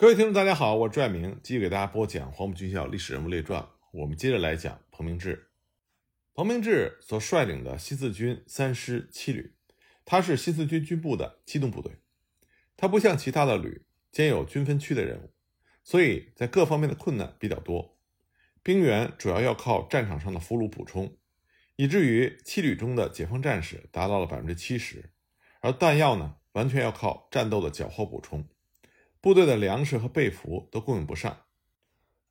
各位听众，大家好，我是朱爱明，继续给大家播讲《黄埔军校历史人物列传》。我们接着来讲彭明志。彭明志所率领的新四军三师七旅，他是新四军军部的机动部队。他不像其他的旅兼有军分区的任务，所以在各方面的困难比较多。兵员主要要靠战场上的俘虏补充，以至于七旅中的解放战士达到了百分之七十，而弹药呢，完全要靠战斗的缴获补充。部队的粮食和被服都供应不上。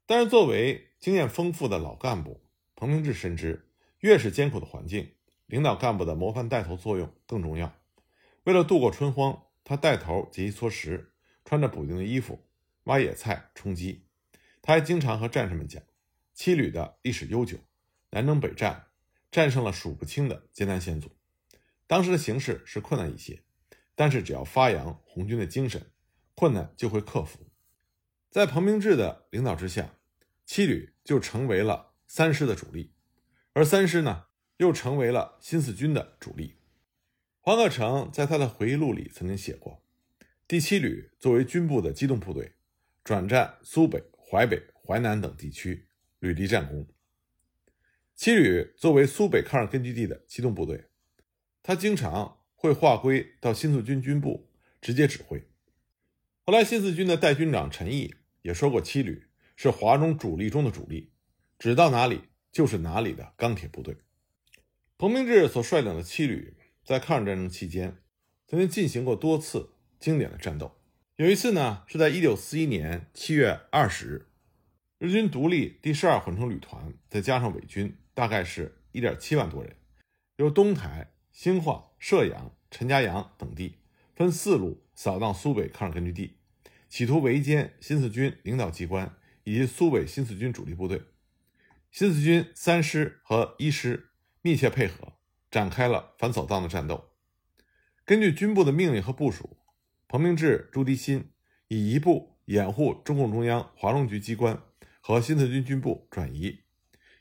但是作为经验丰富的老干部，彭明志深知，越是艰苦的环境，领导干部的模范带头作用更重要。为了度过春荒，他带头节衣缩食，穿着补丁的衣服，挖野菜充饥。他还经常和战士们讲，七旅的历史悠久，南征北战，战胜了数不清的艰难险阻。当时的形势是困难一些，但是只要发扬红军的精神。困难就会克服，在彭明志的领导之下，七旅就成为了三师的主力，而三师呢，又成为了新四军的主力。黄克诚在他的回忆录里曾经写过，第七旅作为军部的机动部队，转战苏北、淮北、淮南等地区，屡立战功。七旅作为苏北抗日根据地的机动部队，他经常会划归到新四军军部直接指挥。后来，新四军的代军长陈毅也说过：“七旅是华中主力中的主力，指到哪里就是哪里的钢铁部队。”彭明志所率领的七旅在抗日战争期间曾经进行过多次经典的战斗。有一次呢，是在1941年7月20日，日军独立第十二混成旅团再加上伪军，大概是一点七万多人，由东台、兴化、射阳、陈家阳等地分四路扫荡苏北抗日根据地。企图围歼新四军领导机关以及苏北新四军主力部队，新四军三师和一师密切配合，展开了反扫荡的战斗。根据军部的命令和部署，彭明志、朱迪新以一部掩护中共中央华中局机关和新四军军部转移，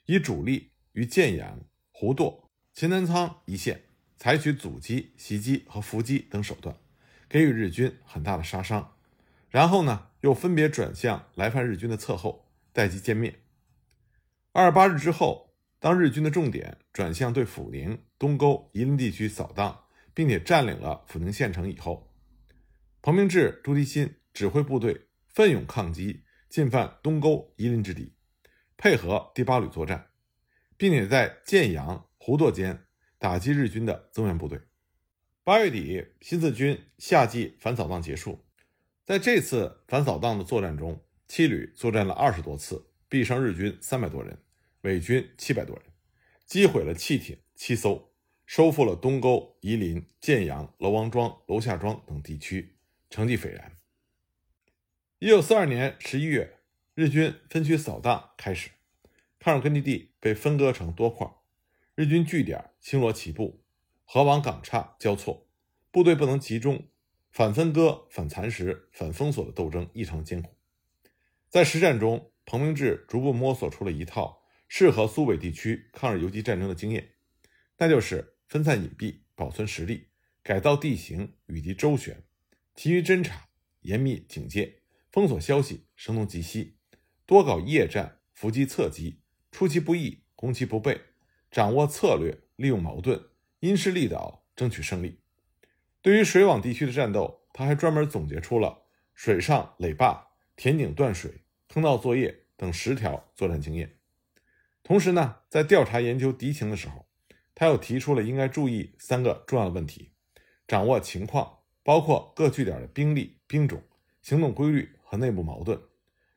以主力于建阳、胡垛、秦南仓一线，采取阻击、袭击和伏击等手段，给予日军很大的杀伤。然后呢，又分别转向来犯日军的侧后，待机歼灭。二十八日之后，当日军的重点转向对阜宁、东沟、夷陵地区扫荡，并且占领了阜宁县城以后，彭明志、朱迪新指挥部队奋勇抗击，进犯东沟、夷陵之地，配合第八旅作战，并且在建阳、胡垛间打击日军的增援部队。八月底，新四军夏季反扫荡结束。在这次反扫荡的作战中，七旅作战了二十多次，毙伤日军三百多人，伪军七百多人，击毁了汽艇七艘，收复了东沟、夷陵、建阳、楼王庄、楼下庄等地区，成绩斐然。一九四二年十一月，日军分区扫荡开始，抗日根据地被分割成多块，日军据点星罗棋布，河网港岔交错，部队不能集中。反分割、反蚕食、反封锁的斗争异常艰苦。在实战中，彭明志逐步摸索出了一套适合苏北地区抗日游击战争的经验，那就是分散隐蔽、保存实力、改造地形、与敌周旋、勤于侦察、严密警戒、封锁消息、声东击西，多搞夜战、伏击侧击，出其不意、攻其不备，掌握策略，利用矛盾，因势利导，争取胜利。对于水网地区的战斗，他还专门总结出了水上垒坝、填井断水、坑道作业等十条作战经验。同时呢，在调查研究敌情的时候，他又提出了应该注意三个重要问题：掌握情况，包括各据点的兵力、兵种、行动规律和内部矛盾；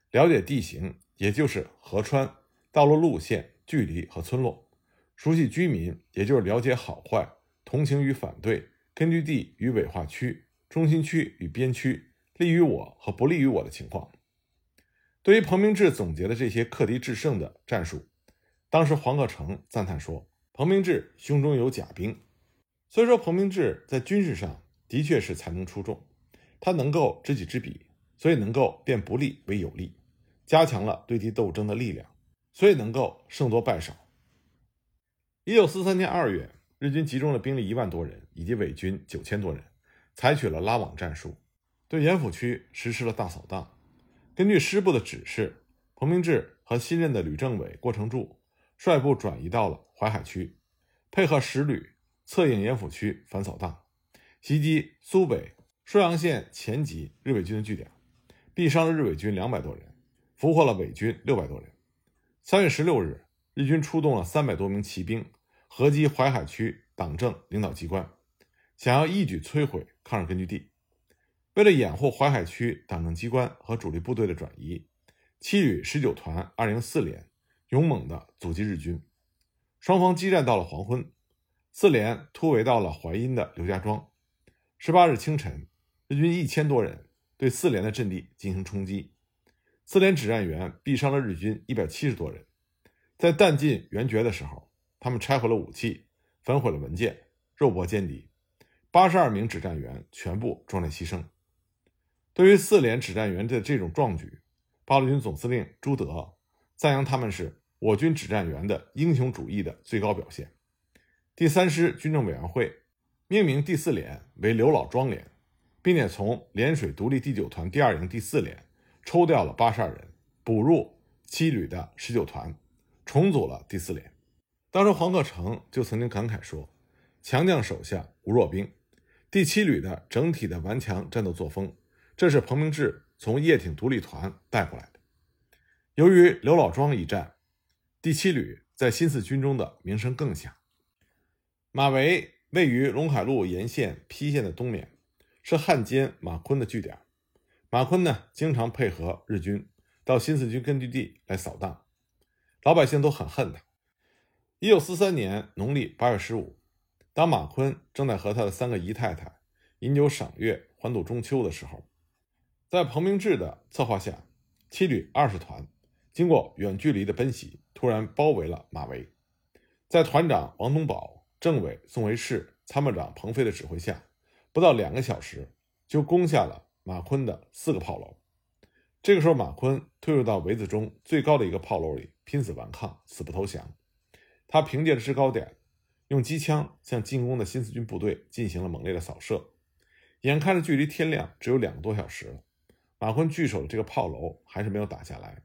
了解地形，也就是河川、道路路线、距离和村落；熟悉居民，也就是了解好坏、同情与反对。根据地与伪化区、中心区与边区，利于我和不利于我的情况。对于彭明志总结的这些克敌制胜的战术，当时黄克诚赞叹说：“彭明志胸中有甲兵。”所以说，彭明志在军事上的确是才能出众，他能够知己知彼，所以能够变不利为有利，加强了对敌斗争的力量，所以能够胜多败少。一九四三年二月。日军集中了兵力一万多人，以及伪军九千多人，采取了拉网战术，对严府区实施了大扫荡。根据师部的指示，彭明志和新任的旅政委郭成柱率部转移到了淮海区，配合十旅策应盐府区反扫荡，袭击苏北沭阳县前级日伪军的据点，毙伤了日伪军两百多人，俘获了伪军六百多人。三月十六日，日军出动了三百多名骑兵，合击淮海区党政领导机关，想要一举摧毁抗日根据地。为了掩护淮海区党政机关和主力部队的转移，七旅十九团二零四连勇猛地阻击日军。双方激战到了黄昏，四连突围到了淮阴的刘家庄。十八日清晨，日军一千多人对四连的阵地进行冲击，四连指战员毙伤了日军一百七十多人。在弹尽援绝的时候，他们拆毁了武器，焚毁了文件，肉搏歼敌。八十二名指战员全部壮烈牺牲。对于四连指战员的这种壮举，八路军总司令朱德赞扬他们是我军指战员的英雄主义的最高表现。第三师军政委员会命名第四连为刘老庄连，并且从涟水独立第九团第二营第四连抽调了八十二人，补入七旅的十九团，重组了第四连。当时黄克诚就曾经感慨说：“强将手下无弱兵，第七旅的整体的顽强战斗作风。”这是彭明志从叶挺独立团带过来的。由于刘老庄一战，第七旅在新四军中的名声更响。马嵬位于陇海路沿线邳县的东面，是汉奸马坤的据点。马坤呢，经常配合日军到新四军根据地来扫荡，老百姓都很恨他。一九四三年农历八月十五，当马坤正在和他的三个姨太太饮酒赏月、欢度中秋的时候。在彭明志的策划下，七旅二十团经过远距离的奔袭，突然包围了马围。在团长王东宝、政委宋维士、参谋长彭飞的指挥下，不到两个小时就攻下了马坤的四个炮楼。这个时候，马坤退入到围子中最高的一个炮楼里，拼死顽抗，死不投降。他凭借着制高点，用机枪向进攻的新四军部队进行了猛烈的扫射。眼看着距离天亮只有两个多小时了。马坤据守的这个炮楼还是没有打下来。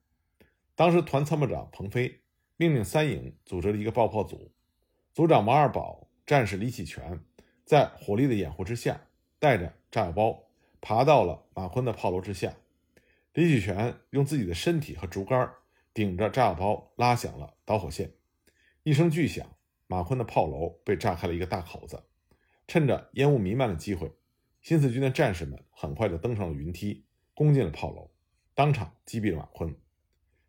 当时团参谋长彭飞命令三营组织了一个爆破组，组长王二宝、战士李启全在火力的掩护之下，带着炸药包爬到了马坤的炮楼之下。李启全用自己的身体和竹竿顶着炸药包拉响了导火线，一声巨响，马坤的炮楼被炸开了一个大口子。趁着烟雾弥漫的机会，新四军的战士们很快就登上了云梯。攻进了炮楼，当场击毙了马坤。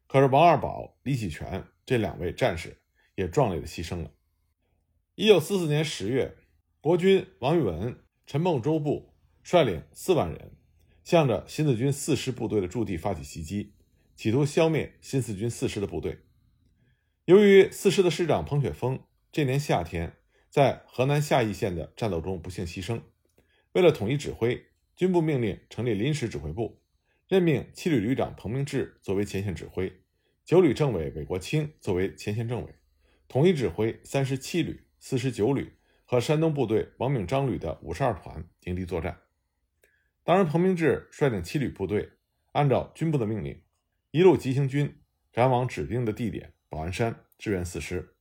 可是王二宝、李启全这两位战士也壮烈的牺牲了。一九四四年十月，国军王玉文、陈梦周部率领四万人，向着新四军四师部队的驻地发起袭击，企图消灭新四军四师的部队。由于四师的师长彭雪枫这年夏天在河南夏邑县的战斗中不幸牺牲，为了统一指挥。军部命令成立临时指挥部，任命七旅旅长彭明志作为前线指挥，九旅政委韦国清作为前线政委，统一指挥三十七旅、四十九旅和山东部队王炳章旅的五十二团迎敌作战。当然，彭明志率领七旅部队，按照军部的命令，一路急行军，赶往指定的地点保安山支援四师。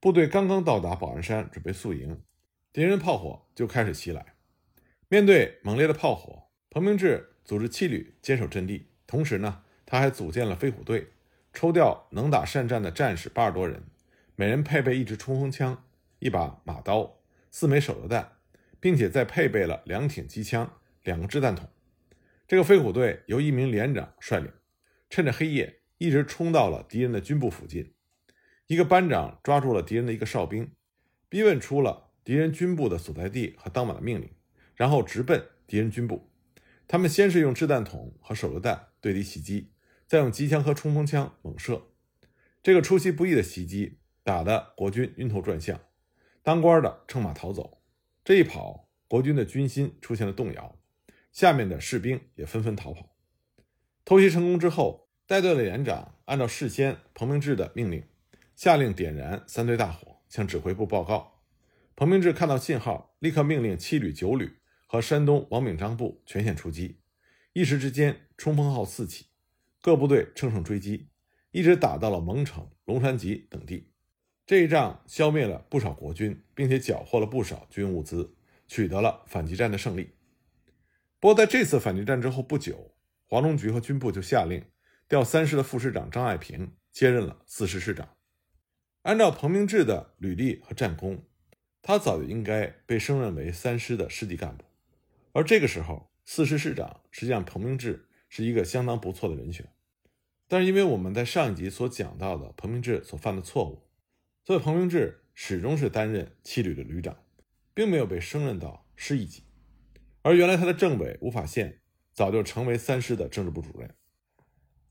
部队刚刚到达保安山，准备宿营，敌人炮火就开始袭来。面对猛烈的炮火，彭明志组织七旅坚守阵地。同时呢，他还组建了飞虎队，抽调能打善战的战士八十多人，每人配备一支冲锋枪、一把马刀、四枚手榴弹，并且再配备了两挺机枪、两个掷弹筒。这个飞虎队由一名连长率领，趁着黑夜一直冲到了敌人的军部附近。一个班长抓住了敌人的一个哨兵，逼问出了敌人军部的所在地和当晚的命令。然后直奔敌人军部，他们先是用掷弹筒和手榴弹对敌袭击，再用机枪和冲锋枪猛射。这个出其不意的袭击打得国军晕头转向，当官的乘马逃走。这一跑，国军的军心出现了动摇，下面的士兵也纷纷逃跑。偷袭成功之后，带队的连长按照事先彭明志的命令，下令点燃三堆大火，向指挥部报告。彭明志看到信号，立刻命令七旅、九旅。和山东王炳章部全线出击，一时之间冲锋号四起，各部队乘胜追击，一直打到了蒙城、龙山集等地。这一仗消灭了不少国军，并且缴获了不少军物资，取得了反击战的胜利。不过，在这次反击战之后不久，华中局和军部就下令调三师的副师长张爱萍接任了四师师长。按照彭明志的履历和战功，他早就应该被升任为三师的师级干部。而这个时候，四师师长实际上彭明志是一个相当不错的人选。但是因为我们在上一集所讲到的彭明志所犯的错误，所以彭明志始终是担任七旅的旅长，并没有被升任到师一级。而原来他的政委吴法宪早就成为三师的政治部主任。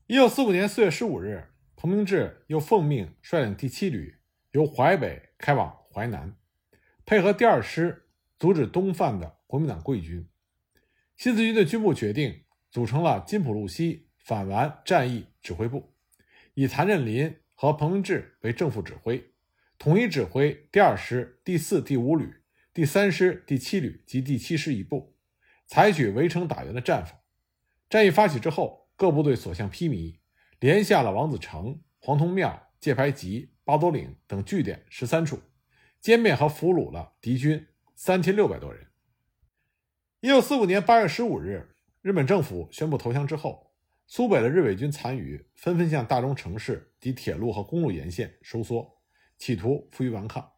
一九四五年四月十五日。彭明志又奉命率领第七旅由淮北开往淮南，配合第二师阻止东犯的国民党桂军。新四军的军部决定组成了金浦路西反顽战役指挥部，以谭震林和彭明志为正副指挥，统一指挥第二师、第四、第五旅、第三师、第七旅及第七师一部，采取围城打援的战法。战役发起之后，各部队所向披靡。连下了王子城、黄铜庙、界牌集、八多岭等据点十三处，歼灭和俘虏了敌军三千六百多人。一九四五年八月十五日，日本政府宣布投降之后，苏北的日伪军残余纷纷向大中城市及铁路和公路沿线收缩，企图负隅顽抗。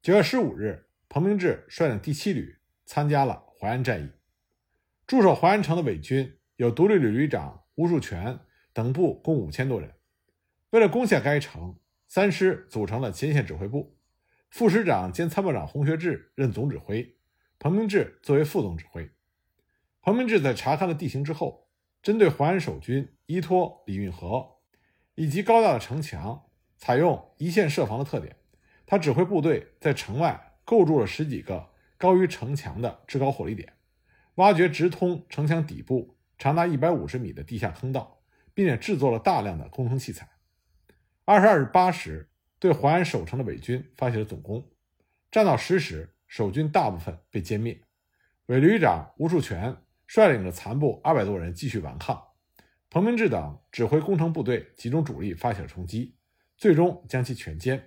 九月十五日，彭明志率领第七旅参加了淮安战役。驻守淮安城的伪军有独立旅旅长吴树全。等部共五千多人，为了攻下该城，三师组成了前线指挥部，副师长兼参谋长洪学智任总指挥，彭明志作为副总指挥。彭明志在查看了地形之后，针对淮安守军依托李运河以及高大的城墙，采用一线设防的特点，他指挥部队在城外构筑了十几个高于城墙的制高火力点，挖掘直通城墙底部长达一百五十米的地下坑道。并且制作了大量的工程器材。二十二日八时，对淮安守城的伪军发起了总攻。战到十时，守军大部分被歼灭。伪旅长吴树全率领着残部二百多人继续顽抗。彭明志等指挥工程部队集中主力发起了冲击，最终将其全歼。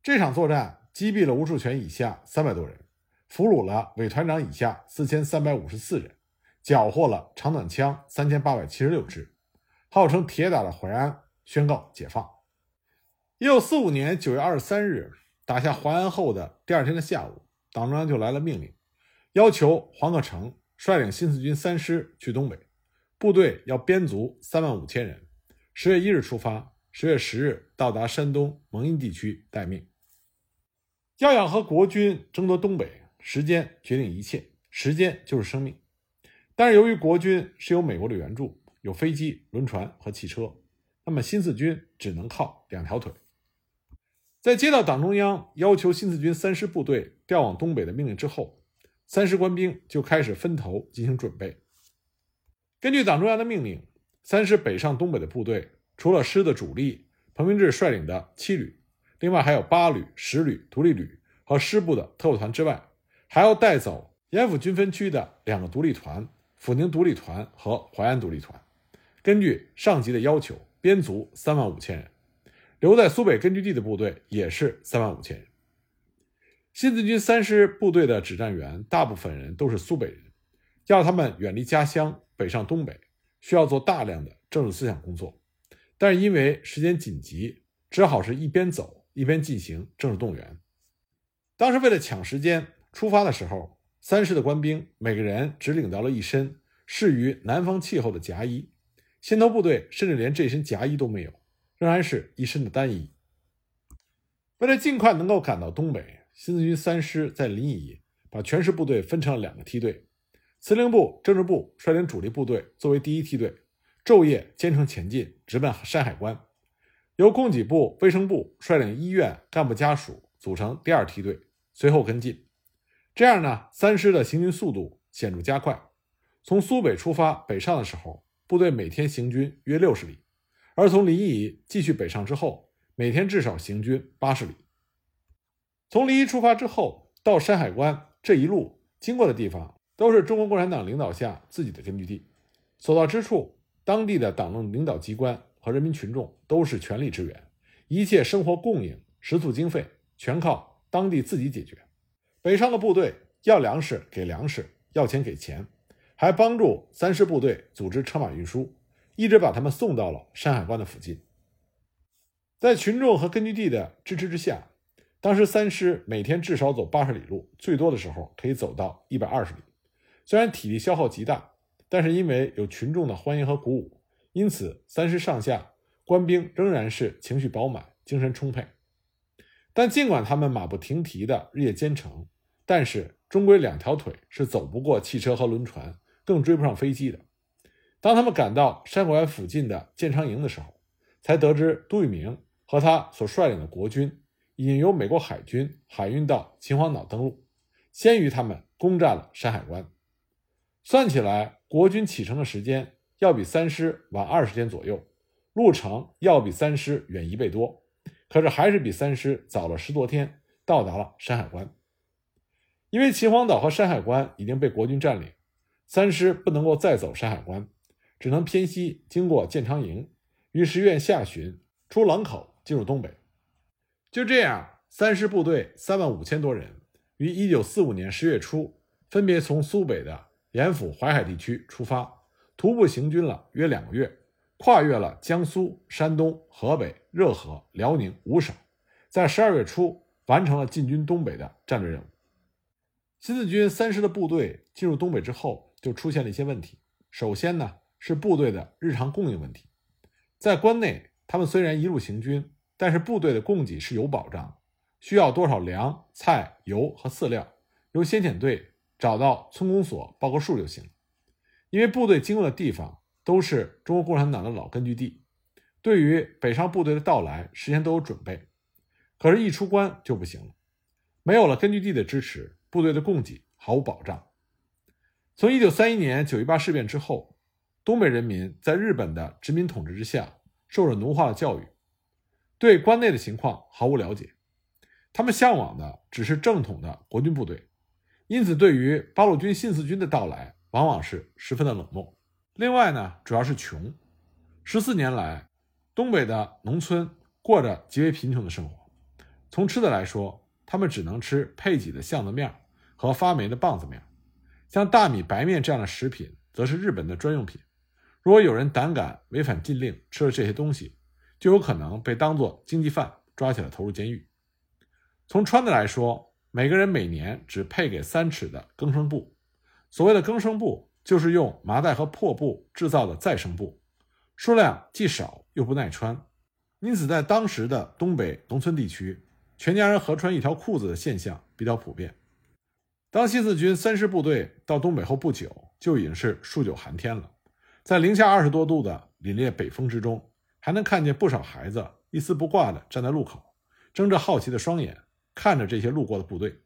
这场作战击毙了吴树全以下三百多人，俘虏了伪团长以下四千三百五十四人，缴获了长短枪三千八百七十六支。号称铁打的淮安宣告解放。一九四五年九月二十三日，打下淮安后的第二天的下午，党中央就来了命令，要求黄克诚率领新四军三师去东北，部队要编足三万五千人，十月一日出发，十月十日到达山东蒙阴地区待命。要想和国军争夺东北，时间决定一切，时间就是生命。但是由于国军是有美国的援助。有飞机、轮船和汽车，那么新四军只能靠两条腿。在接到党中央要求新四军三师部队调往东北的命令之后，三师官兵就开始分头进行准备。根据党中央的命令，三师北上东北的部队，除了师的主力彭明志率领的七旅，另外还有八旅、十旅、独立旅和师部的特务团之外，还要带走延抚军分区的两个独立团——阜宁独立团和淮安独立团。根据上级的要求，编足三万五千人，留在苏北根据地的部队也是三万五千人。新四军三师部队的指战员大部分人都是苏北人，要他们远离家乡北上东北，需要做大量的政治思想工作。但是因为时间紧急，只好是一边走一边进行政治动员。当时为了抢时间，出发的时候，三师的官兵每个人只领到了一身适于南方气候的夹衣。先头部队甚至连这身夹衣都没有，仍然是一身的单衣。为了尽快能够赶到东北，新四军三师在临沂把全师部队分成了两个梯队，司令部、政治部率领主力部队作为第一梯队，昼夜兼程前进，直奔山海关；由供给部、卫生部率领医院干部家属组成第二梯队，随后跟进。这样呢，三师的行军速度显著加快。从苏北出发北上的时候。部队每天行军约六十里，而从临沂继续北上之后，每天至少行军八十里。从临沂出发之后，到山海关这一路经过的地方，都是中国共产党领导下自己的根据地。所到之处，当地的党政领导机关和人民群众都是全力支援，一切生活供应、食宿经费全靠当地自己解决。北上的部队要粮食给粮食，要钱给钱，还帮助三师部队组织车马运输，一直把他们送到了山海关的附近。在群众和根据地的支持之下，当时三师每天至少走八十里路，最多的时候可以走到一百二十里。虽然体力消耗极大，但是因为有群众的欢迎和鼓舞，因此三师上下官兵仍然是情绪饱满、精神充沛。但尽管他们马不停蹄的日夜兼程，但是终归两条腿是走不过汽车和轮船，更追不上飞机的。当他们赶到山海关附近的建昌营的时候，才得知杜聿明和他所率领的国军已经由美国海军海运到秦皇岛登陆，先于他们攻占了山海关。算起来，国军启程的时间要比三师晚二十天左右，路程要比三师远一倍多，可是还是比三师早了十多天到达了山海关。因为秦皇岛和山海关已经被国军占领，三师不能够再走山海关，只能偏西经过建昌营，于十月下旬出狼口进入东北。就这样，三师部队三万五千多人，于一九四五年十月初分别从苏北的。盐府淮海地区出发，徒步行军了约两个月，跨越了江苏、山东、河北、热河、辽宁五省，在十二月初完成了进军东北的战略任务。新四军三师的部队进入东北之后，就出现了一些问题。首先呢，是部队的日常供应问题。在关内，他们虽然一路行军，但是部队的供给是有保障，需要多少粮、菜、油和饲料，由先遣队。找到村公所报个数就行，因为部队经过的地方都是中国共产党的老根据地，对于北上部队的到来事先都有准备。可是，一出关就不行了，没有了根据地的支持，部队的供给毫无保障。从一九三一年九一八事变之后，东北人民在日本的殖民统治之下，受着奴化的教育，对关内的情况毫无了解，他们向往的只是正统的国军部队。因此，对于八路军新四军的到来，往往是十分的冷漠。另外呢，主要是穷。十四年来，东北的农村过着极为贫穷的生活。从吃的来说，他们只能吃配给的巷子面和发霉的棒子面，像大米、白面这样的食品，则是日本的专用品。如果有人胆敢违反禁令，吃了这些东西，就有可能被当作经济犯抓起来投入监狱。从穿的来说，每个人每年只配给三尺的更生布，所谓的更生布就是用麻袋和破布制造的再生布，数量既少又不耐穿，因此在当时的东北农村地区，全家人合穿一条裤子的现象比较普遍。当新四军三师部队到东北后不久，就已经是数九寒天了，在零下二十多度的凛冽北风之中，还能看见不少孩子一丝不挂地站在路口，睁着好奇的双眼。看着这些路过的部队，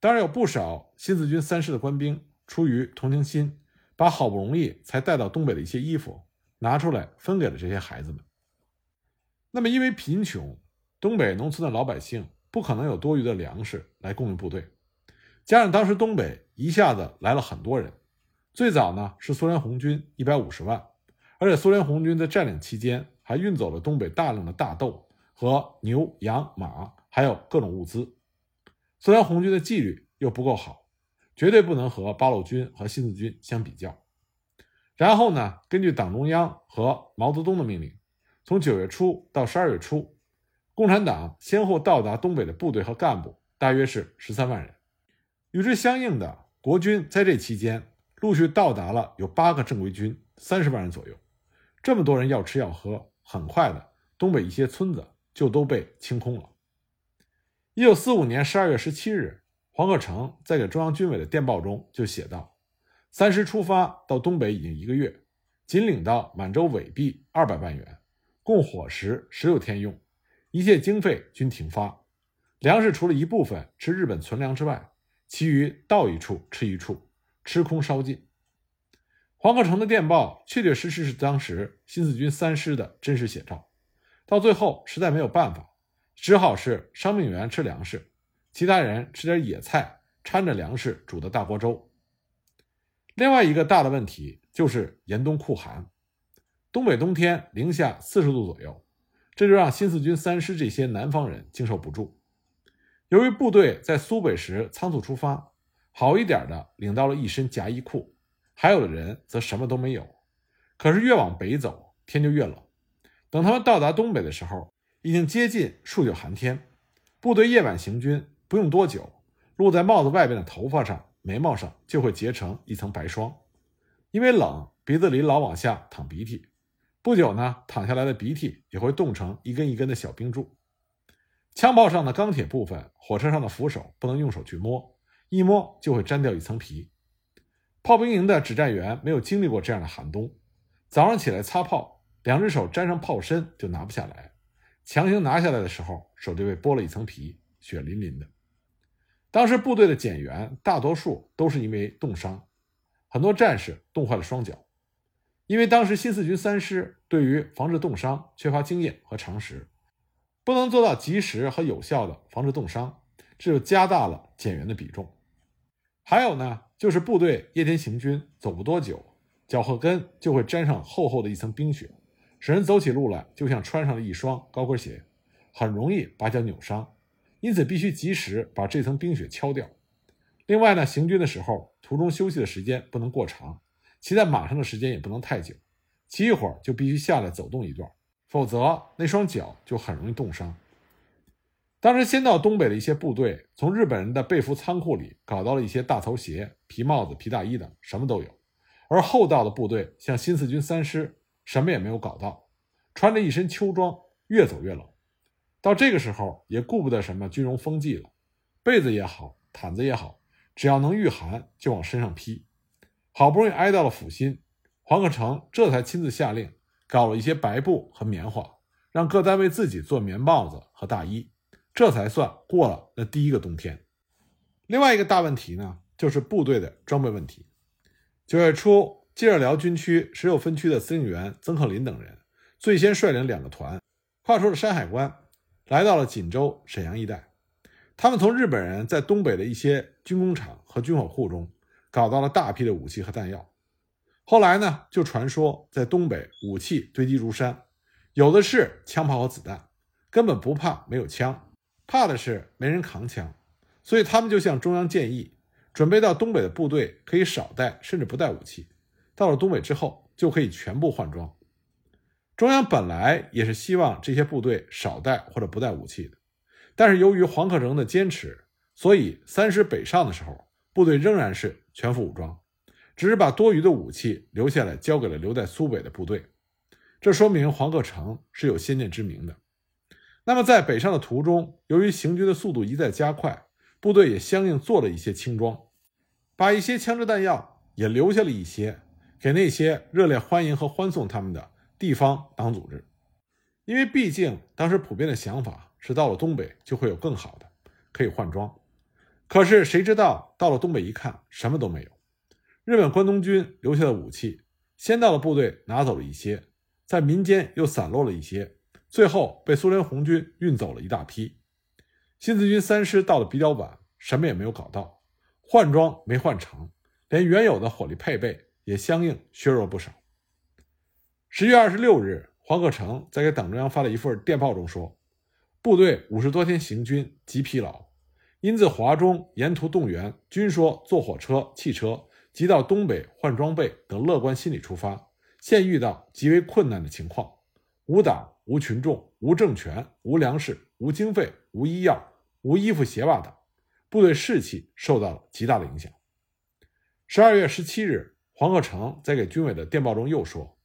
当然有不少新四军三师的官兵出于同情心，把好不容易才带到东北的一些衣服拿出来分给了这些孩子们。那么，因为贫穷，东北农村的老百姓不可能有多余的粮食来供应部队，加上当时东北一下子来了很多人，最早呢是苏联红军一百五十万，而且苏联红军在占领期间还运走了东北大量的大豆和牛羊马。还有各种物资，苏联红军的纪律又不够好，绝对不能和八路军和新四军相比较。然后呢，根据党中央和毛泽东的命令，从九月初到十二月初，共产党先后到达东北的部队和干部大约是十三万人。与之相应的，国军在这期间陆续到达了有八个正规军，三十万人左右。这么多人要吃要喝，很快的，东北一些村子就都被清空了。一九四五年十二月十七日，黄克诚在给中央军委的电报中就写道：“三师出发到东北已经一个月，仅领到满洲伪币二百万元，供伙食十六天用，一切经费均停发。粮食除了一部分吃日本存粮之外，其余到一处吃一处，吃空烧尽。”黄克诚的电报确确实实是当时新四军三师的真实写照。到最后，实在没有办法。只好是伤病员吃粮食，其他人吃点野菜掺着粮食煮的大锅粥。另外一个大的问题就是严冬酷寒，东北冬天零下四十度左右，这就让新四军三师这些南方人经受不住。由于部队在苏北时仓促出发，好一点的领到了一身夹衣裤，还有的人则什么都没有。可是越往北走，天就越冷。等他们到达东北的时候，已经接近数九寒天。部队夜晚行军，不用多久，露在帽子外边的头发上、眉毛上就会结成一层白霜。因为冷，鼻子里老往下淌鼻涕，不久呢，淌下来的鼻涕也会冻成一根一根的小冰柱。枪炮上的钢铁部分，火车上的扶手不能用手去摸，一摸就会粘掉一层皮。炮兵营的指战员没有经历过这样的寒冬，早上起来擦炮，两只手沾上炮身就拿不下来，强行拿下来的时候，手就被剥了一层皮，血淋淋的。当时部队的减员大多数都是因为冻伤。很多战士冻坏了双脚，因为当时新四军三师对于防治冻伤缺乏经验和常识，不能做到及时和有效的防止冻伤，这就加大了减员的比重。还有呢，就是部队夜间行军，走不多久，脚后跟就会沾上厚厚的一层冰雪，使人走起路来就像穿上了一双高跟鞋，很容易把脚扭伤，因此必须及时把这层冰雪敲掉。另外呢，行军的时候。途中休息的时间不能过长，骑在马上的时间也不能太久，骑一会儿就必须下来走动一段，否则那双脚就很容易冻伤。当时先到东北的一些部队，从日本人的被服仓库里搞到了一些大头鞋、皮帽子、皮大衣等，什么都有；而后到的部队，像新四军三师，什么也没有搞到，穿着一身秋装，越走越冷。到这个时候，也顾不得什么军容风纪了，被子也好，毯子也好。只要能御寒，就往身上披。好不容易挨到了阜新，黄克诚这才亲自下令，搞了一些白布和棉花，让各单位自己做棉帽子和大衣，这才算过了那第一个冬天。另外一个大问题呢，就是部队的装备问题。九月初，接着辽军区十六分区的司令员曾克林等人，最先率领两个团，跨出了山海关，来到了锦州、沈阳一带。他们从日本人在东北的一些军工厂和军火库中搞到了大批的武器和弹药。后来呢，就传说在东北武器堆积如山，有的是枪炮和子弹，根本不怕没有枪，怕的是没人扛枪。所以他们就向中央建议，准备到东北的部队可以少带甚至不带武器，到了东北之后就可以全部换装。中央本来也是希望这些部队少带或者不带武器的。但是由于黄克诚的坚持，所以三师北上的时候，部队仍然是全副武装，只是把多余的武器留下来交给了留在苏北的部队。这说明黄克诚是有先见之明的。那么在北上的途中，由于行军的速度一再加快，部队也相应做了一些轻装，把一些枪支弹药也留下了一些，给那些热烈欢迎和欢送他们的地方党组织，因为毕竟当时普遍的想法。是到了东北就会有更好的，可以换装。可是谁知道到了东北一看，什么都没有。日本关东军留下的武器，先到了部队拿走了一些，在民间又散落了一些，最后被苏联红军运走了一大批。新四军三师到的比较晚，什么也没有搞到，换装没换成，连原有的火力配备也相应削弱不少。十月二十六日，黄克诚在给党中央发的一份电报中说。部队五十多天行军，极疲劳，因自华中沿途动员，均说坐火车、汽车即到东北换装备等乐观心理出发，现遇到极为困难的情况：无党、无群众、无政权、无粮食、无经费、无医药、无衣服鞋袜等，部队士气受到了极大的影响。十二月十七日，黄克诚在给军委的电报中又说，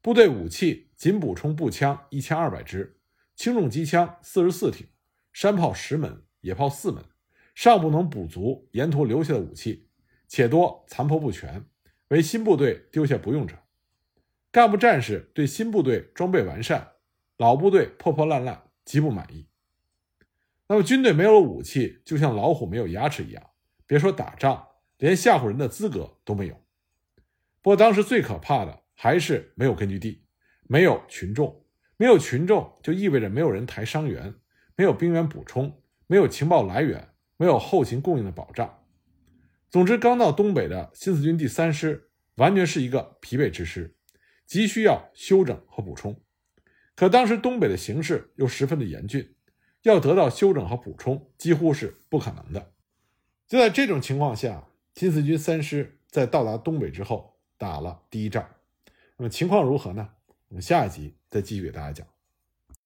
部队武器仅补充步枪一千二百支。轻重机枪四十四挺，山炮十门，野炮四门，尚不能补足沿途留下的武器，且多残破不全，为新部队丢下不用者。干部战士对新部队装备完善，老部队破破烂烂，极不满意。那么军队没有了武器，就像老虎没有牙齿一样，别说打仗，连吓唬人的资格都没有。不过当时最可怕的还是没有根据地，没有群众。没有群众，就意味着没有人抬伤员，没有兵员补充，没有情报来源，没有后勤供应的保障。总之，刚到东北的新四军第三师完全是一个疲惫之师，急需要休整和补充。可当时东北的形势又十分的严峻，要得到休整和补充几乎是不可能的。就在这种情况下，新四军三师在到达东北之后打了第一仗。那么情况如何呢？我们下一集再继续给大家讲。